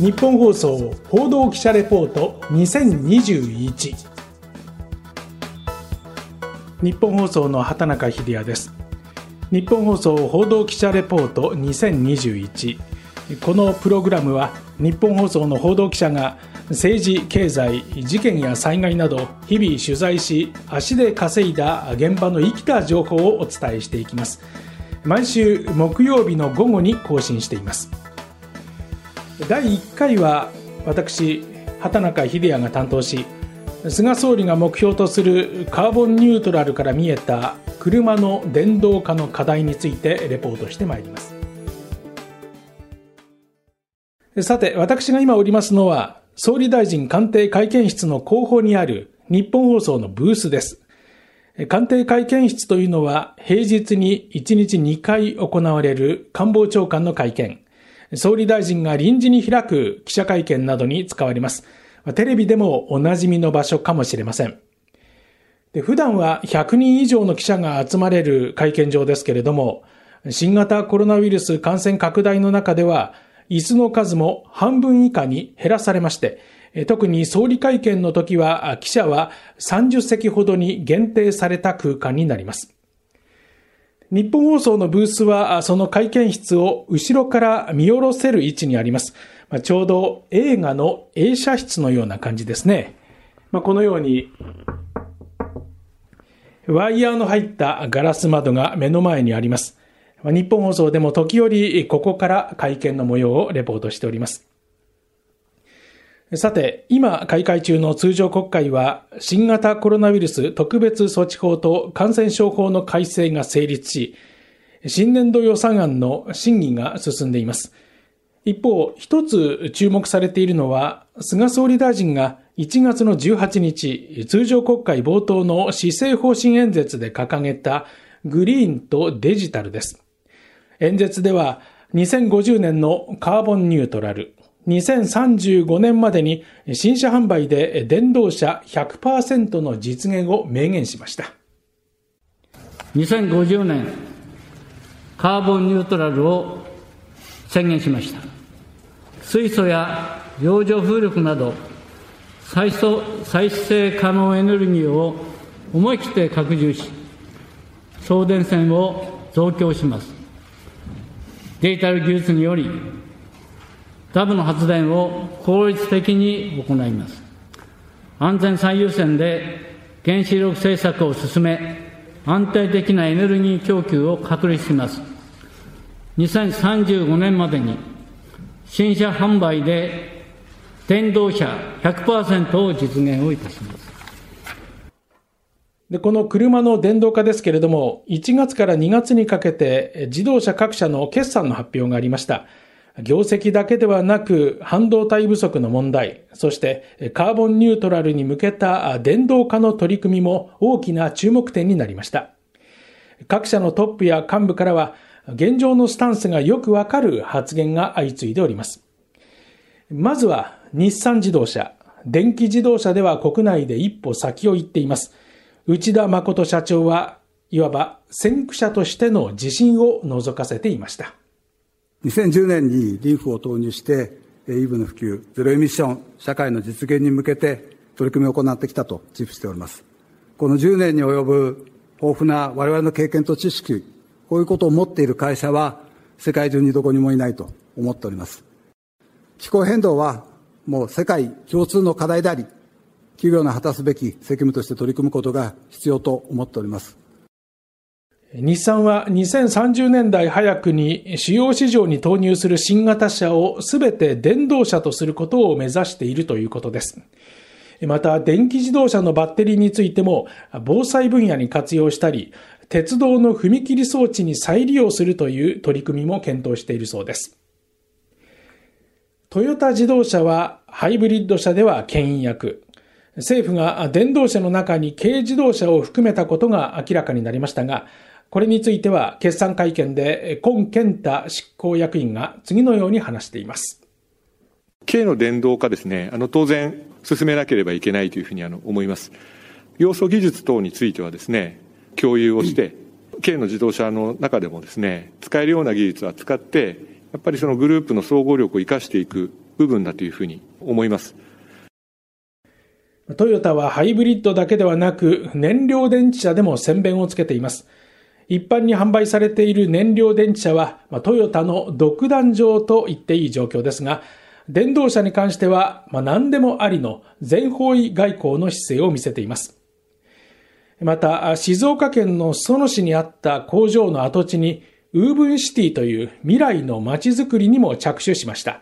日本放送報道記者レポート2021日本放送の畑中秀也です。日本放送報道記者レポート2021このプログラムは日本放送の報道記者が政治経済事件や災害など日々取材し足で稼いだ現場の生きた情報をお伝えしていきます。毎週木曜日の午後に更新しています。第1回は私畑中秀也が担当し菅総理が目標とするカーボンニュートラルから見えた車の電動化の課題についてレポートしてまいります。さて私が今おりますのは総理大臣官邸会見室の後方にある日本放送のブースです。官邸会見室というのは平日に1日2回行われる官房長官の会見。総理大臣が臨時に開く記者会見などに使われます。テレビでもおなじみの場所かもしれません。で普段は100人以上の記者が集まれる会見場ですけれども、新型コロナウイルス感染拡大の中では、椅子の数も半分以下に減らされまして、特に総理会見の時は記者は30席ほどに限定された空間になります。日本放送のブースは、その会見室を後ろから見下ろせる位置にあります。まあちょうど映画の映写室のような感じですね。まあ、このように、ワイヤーの入ったガラス窓が目の前にあります。日本放送でも時折ここから会見の模様をレポートしております。さて、今開会中の通常国会は、新型コロナウイルス特別措置法と感染症法の改正が成立し、新年度予算案の審議が進んでいます。一方、一つ注目されているのは、菅総理大臣が1月の18日、通常国会冒頭の施政方針演説で掲げたグリーンとデジタルです。演説では、2050年のカーボンニュートラル、2035年までに新車販売で電動車100%の実現を明言しました。2050年、カーボンニュートラルを宣言しました。水素や洋上風力など再再生可能エネルギーを思い切って拡充し、送電線を増強します。デジタル技術によりダムの発電を効率的に行います。安全最優先で原子力政策を進め、安定的なエネルギー供給を確立します。2035年までに新車販売で電動車100%を実現をいたします。で、この車の電動化ですけれども、1月から2月にかけて自動車各社の決算の発表がありました。業績だけではなく半導体不足の問題、そしてカーボンニュートラルに向けた電動化の取り組みも大きな注目点になりました。各社のトップや幹部からは現状のスタンスがよくわかる発言が相次いでおります。まずは日産自動車。電気自動車では国内で一歩先を行っています。内田誠社長はいわば先駆者としての自信を覗かせていました。2010年にリーフを投入して、EV の普及、ゼロエミッション社会の実現に向けて取り組みを行ってきたと自負しております。この10年に及ぶ豊富な我々の経験と知識、こういうことを持っている会社は世界中にどこにもいないと思っております。気候変動はもう世界共通の課題であり、企業の果たすべき責務として取り組むことが必要と思っております。日産は2030年代早くに主要市場に投入する新型車をすべて電動車とすることを目指しているということです。また、電気自動車のバッテリーについても、防災分野に活用したり、鉄道の踏切装置に再利用するという取り組みも検討しているそうです。トヨタ自動車はハイブリッド車では牽引役。政府が電動車の中に軽自動車を含めたことが明らかになりましたが、これについては決算会見で今健太執行役員が次のように話しています。軽の電動化ですね、あの当然進めなければいけないというふうにあの思います。要素技術等についてはですね、共有をして、軽の自動車の中でもですね、使えるような技術は使って、やっぱりそのグループの総合力を生かしていく部分だというふうに思います。トヨタはハイブリッドだけではなく燃料電池車でも先鞭をつけています。一般に販売されている燃料電池車は、まトヨタの独壇場と言っていい状況ですが、電動車に関しては、ま、何でもありの全方位外交の姿勢を見せています。また、静岡県の裾野市にあった工場の跡地に、ウーブンシティという未来の街づくりにも着手しました。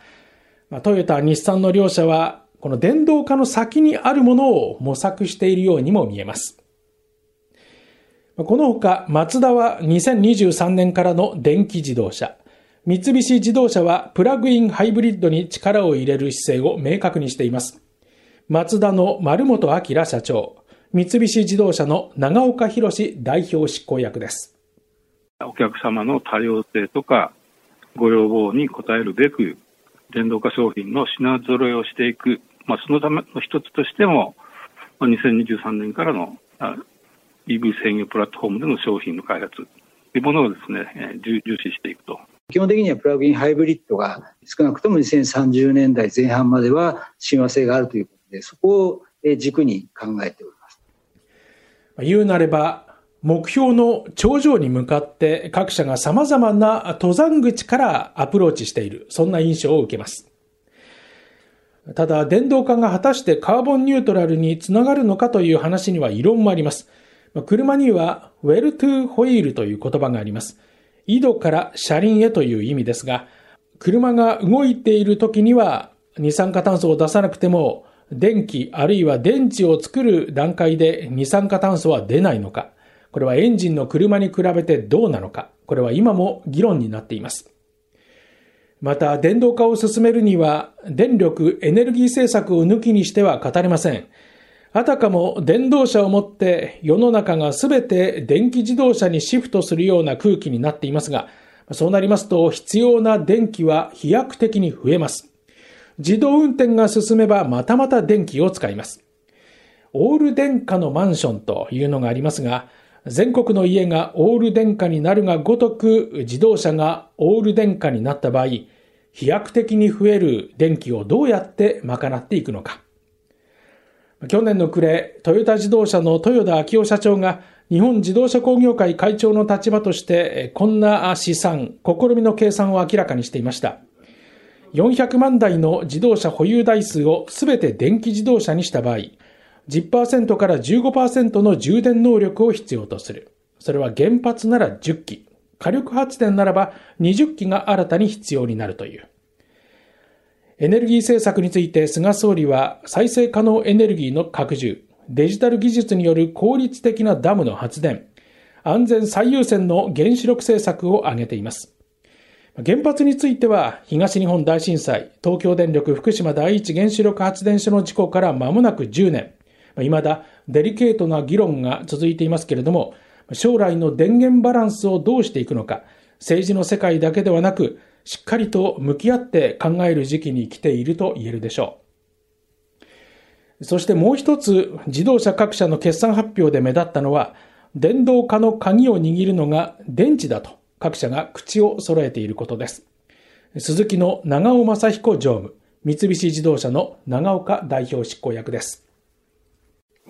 ま、トヨタ、日産の両社は、この電動化の先にあるものを模索しているようにも見えます。このほか、マツダは2023年からの電気自動車、三菱自動車はプラグインハイブリッドに力を入れる姿勢を明確にしています。マツダの丸本明社長、三菱自動車の長岡博代表執行役です。お客様の多様性とかご要望に応えるべく、電動化商品の品揃えをしていく、まあ、そのための一つとしても、2023年からの EV 制御プラットフォームでの商品の開発というものをですね、重視していくと。基本的にはプラグインハイブリッドが少なくとも2030年代前半までは親和性があるということで、そこを軸に考えております。言うなれば、目標の頂上に向かって各社が様々な登山口からアプローチしている、そんな印象を受けます。ただ、電動化が果たしてカーボンニュートラルにつながるのかという話には異論もあります。車には well to wheel という言葉があります。井戸から車輪へという意味ですが、車が動いている時には二酸化炭素を出さなくても、電気あるいは電池を作る段階で二酸化炭素は出ないのか、これはエンジンの車に比べてどうなのか、これは今も議論になっています。また、電動化を進めるには、電力、エネルギー政策を抜きにしては語れません。あたかも電動車をもって世の中がすべて電気自動車にシフトするような空気になっていますが、そうなりますと必要な電気は飛躍的に増えます。自動運転が進めばまたまた電気を使います。オール電化のマンションというのがありますが、全国の家がオール電化になるがごとく自動車がオール電化になった場合、飛躍的に増える電気をどうやって賄っていくのか。去年の暮れ、トヨタ自動車の豊田昭夫社長が日本自動車工業会会長の立場として、こんな試算、試みの計算を明らかにしていました。400万台の自動車保有台数をすべて電気自動車にした場合、10%から15%の充電能力を必要とする。それは原発なら10機、火力発電ならば20機が新たに必要になるという。エネルギー政策について菅総理は再生可能エネルギーの拡充、デジタル技術による効率的なダムの発電、安全最優先の原子力政策を挙げています。原発については東日本大震災、東京電力福島第一原子力発電所の事故から間もなく10年、未だデリケートな議論が続いていますけれども、将来の電源バランスをどうしていくのか、政治の世界だけではなく、しっかりと向き合って考える時期に来ていると言えるでしょう。そしてもう一つ、自動車各社の決算発表で目立ったのは、電動化の鍵を握るのが電池だと各社が口を揃えていることです。鈴木の長尾正彦常務、三菱自動車の長岡代表執行役です。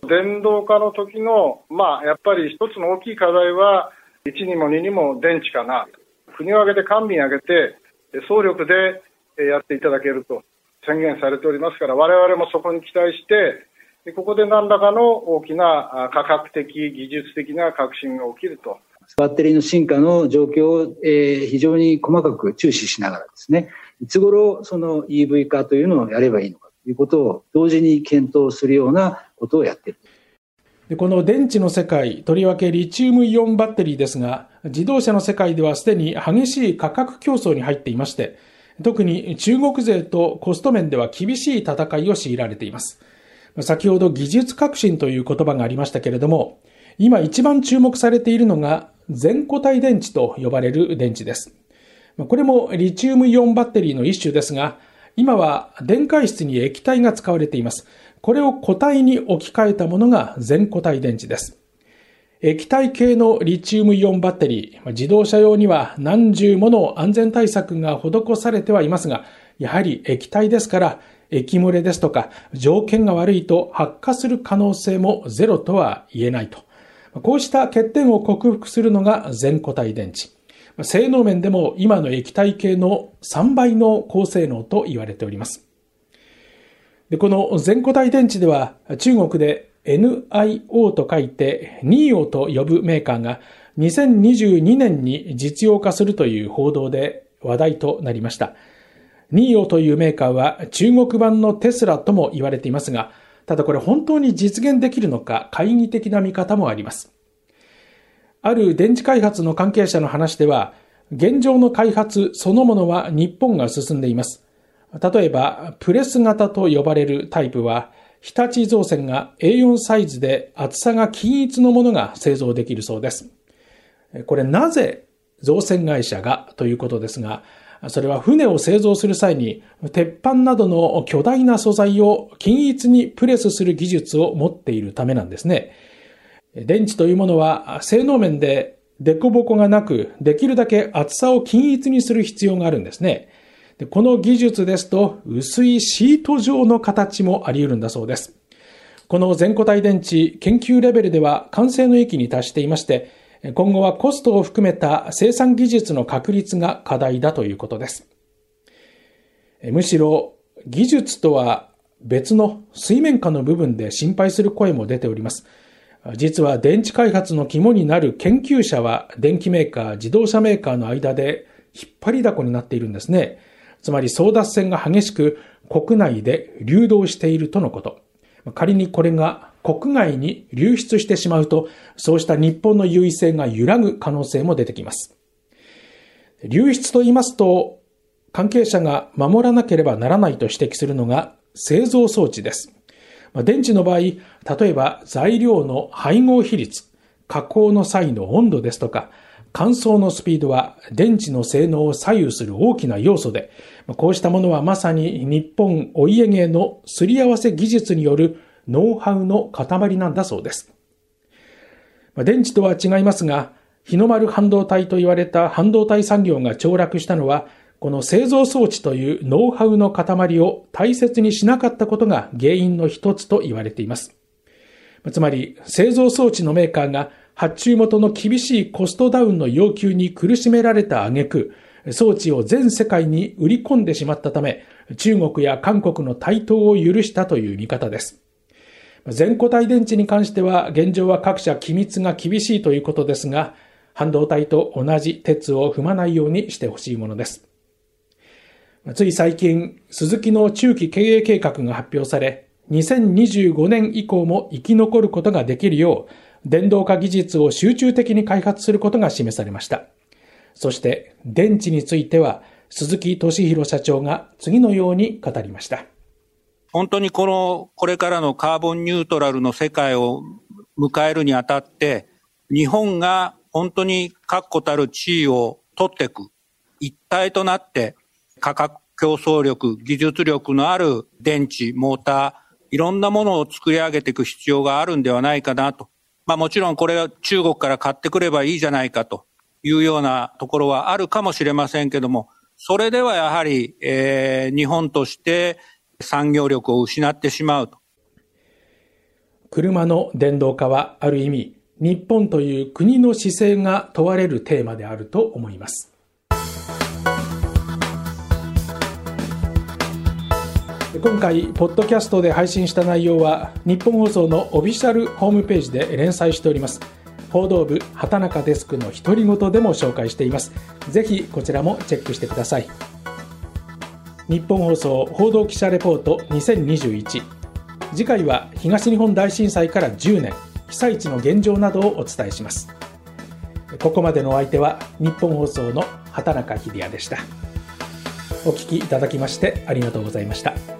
電動化の時の、まあ、やっぱり一つの大きい課題は、1にも2にも電池かな。国を挙げて官民挙げて、総力でやっていただけると宣言されておりますから、我々もそこに期待して、ここで何らかの大きな価格的、技術的な革新が起きると。バッテリーの進化の状況を、え非常に細かく注視しながらですね、いつ頃その EV 化というのをやればいいのかということを同時に検討するようなことをやっている。でこの電池の世界、とりわけリチウムイオンバッテリーですが、自動車の世界ではすでに激しい価格競争に入っていまして、特に中国勢とコスト面では厳しい戦いを強いられています。先ほど技術革新という言葉がありましたけれども、今一番注目されているのが全固体電池と呼ばれる電池です。これもリチウムイオンバッテリーの一種ですが、今は電解質に液体が使われています。これを固体に置き換えたものが全固体電池です。液体系のリチウムイオンバッテリー、自動車用には何重もの安全対策が施されてはいますが、やはり液体ですから、液漏れですとか、条件が悪いと発火する可能性もゼロとは言えないと。こうした欠点を克服するのが全固体電池。性能面でも今の液体系の3倍の高性能と言われております。でこの全固体電池では中国で NIO と書いて NIO と呼ぶメーカーが2022年に実用化するという報道で話題となりました。ニーオというメーカーは中国版のテスラとも言われていますが、ただこれ本当に実現できるのか懐疑的な見方もあります。ある電池開発の関係者の話では、現状の開発そのものは日本が進んでいます。例えば、プレス型と呼ばれるタイプは、日立造船が A4 サイズで厚さが均一のものが製造できるそうです。これなぜ造船会社がということですが、それは船を製造する際に、鉄板などの巨大な素材を均一にプレスする技術を持っているためなんですね。電池というものは性能面で凸凹がなく、できるだけ厚さを均一にする必要があるんですね。でこの技術ですと、薄いシート状の形もあり得るんだそうです。この全固体電池研究レベルでは完成の域に達していまして、今後はコストを含めた生産技術の確立が課題だということです。むしろ技術とは別の水面下の部分で心配する声も出ております。実は電池開発の肝になる研究者は電機メーカー、自動車メーカーの間で引っ張りだこになっているんですね。つまり争奪戦が激しく国内で流動しているとのこと。仮にこれが国外に流出してしまうと、そうした日本の優位性が揺らぐ可能性も出てきます。流出と言いますと、関係者が守らなければならないと指摘するのが製造装置です。電池の場合、例えば材料の配合比率、加工の際の温度ですとか、乾燥のスピードは電池の性能を左右する大きな要素で、こうしたものはまさに日本お家芸のすり合わせ技術によるノウハウの塊なんだそうです。電池とは違いますが、日の丸半導体と言われた半導体産業が凋落したのは、この製造装置というノウハウの塊を大切にしなかったことが原因の一つと言われています。つまり、製造装置のメーカーが発注元の厳しいコストダウンの要求に苦しめられた挙句、装置を全世界に売り込んでしまったため、中国や韓国の台頭を許したという見方です。全固体電池に関しては現状は各社機密が厳しいということですが、半導体と同じ鉄を踏まないようにしてほしいものです。つい最近、鈴木の中期経営計画が発表され、2025年以降も生き残ることができるよう、電動化技術を集中的に開発することが示されました。そして、電池については、鈴木俊弘社長が次のように語りました。本当にこの、これからのカーボンニュートラルの世界を迎えるにあたって、日本が本当に確固たる地位を取っていく、一体となって価格競争力、技術力のある電池、モーター、いろんなものを作り上げていく必要があるんではないかなと。まあもちろんこれは中国から買ってくればいいじゃないかというようなところはあるかもしれませんけども、それではやはり、えー、日本として産業力を失ってしまうと。車の電動化はある意味、日本という国の姿勢が問われるテーマであると思います。今回、ポッドキャストで配信した内容は、日本放送のオフィシャルホームページで連載しております。報道部畑中デスクの独り言でも紹介しています。ぜひこちらもチェックしてください。日本放送報道記者レポート2021次回は東日本大震災から10年被災地の現状などをお伝えしますここまでのお相手は日本放送の畑中秀也でしたお聞きいただきましてありがとうございました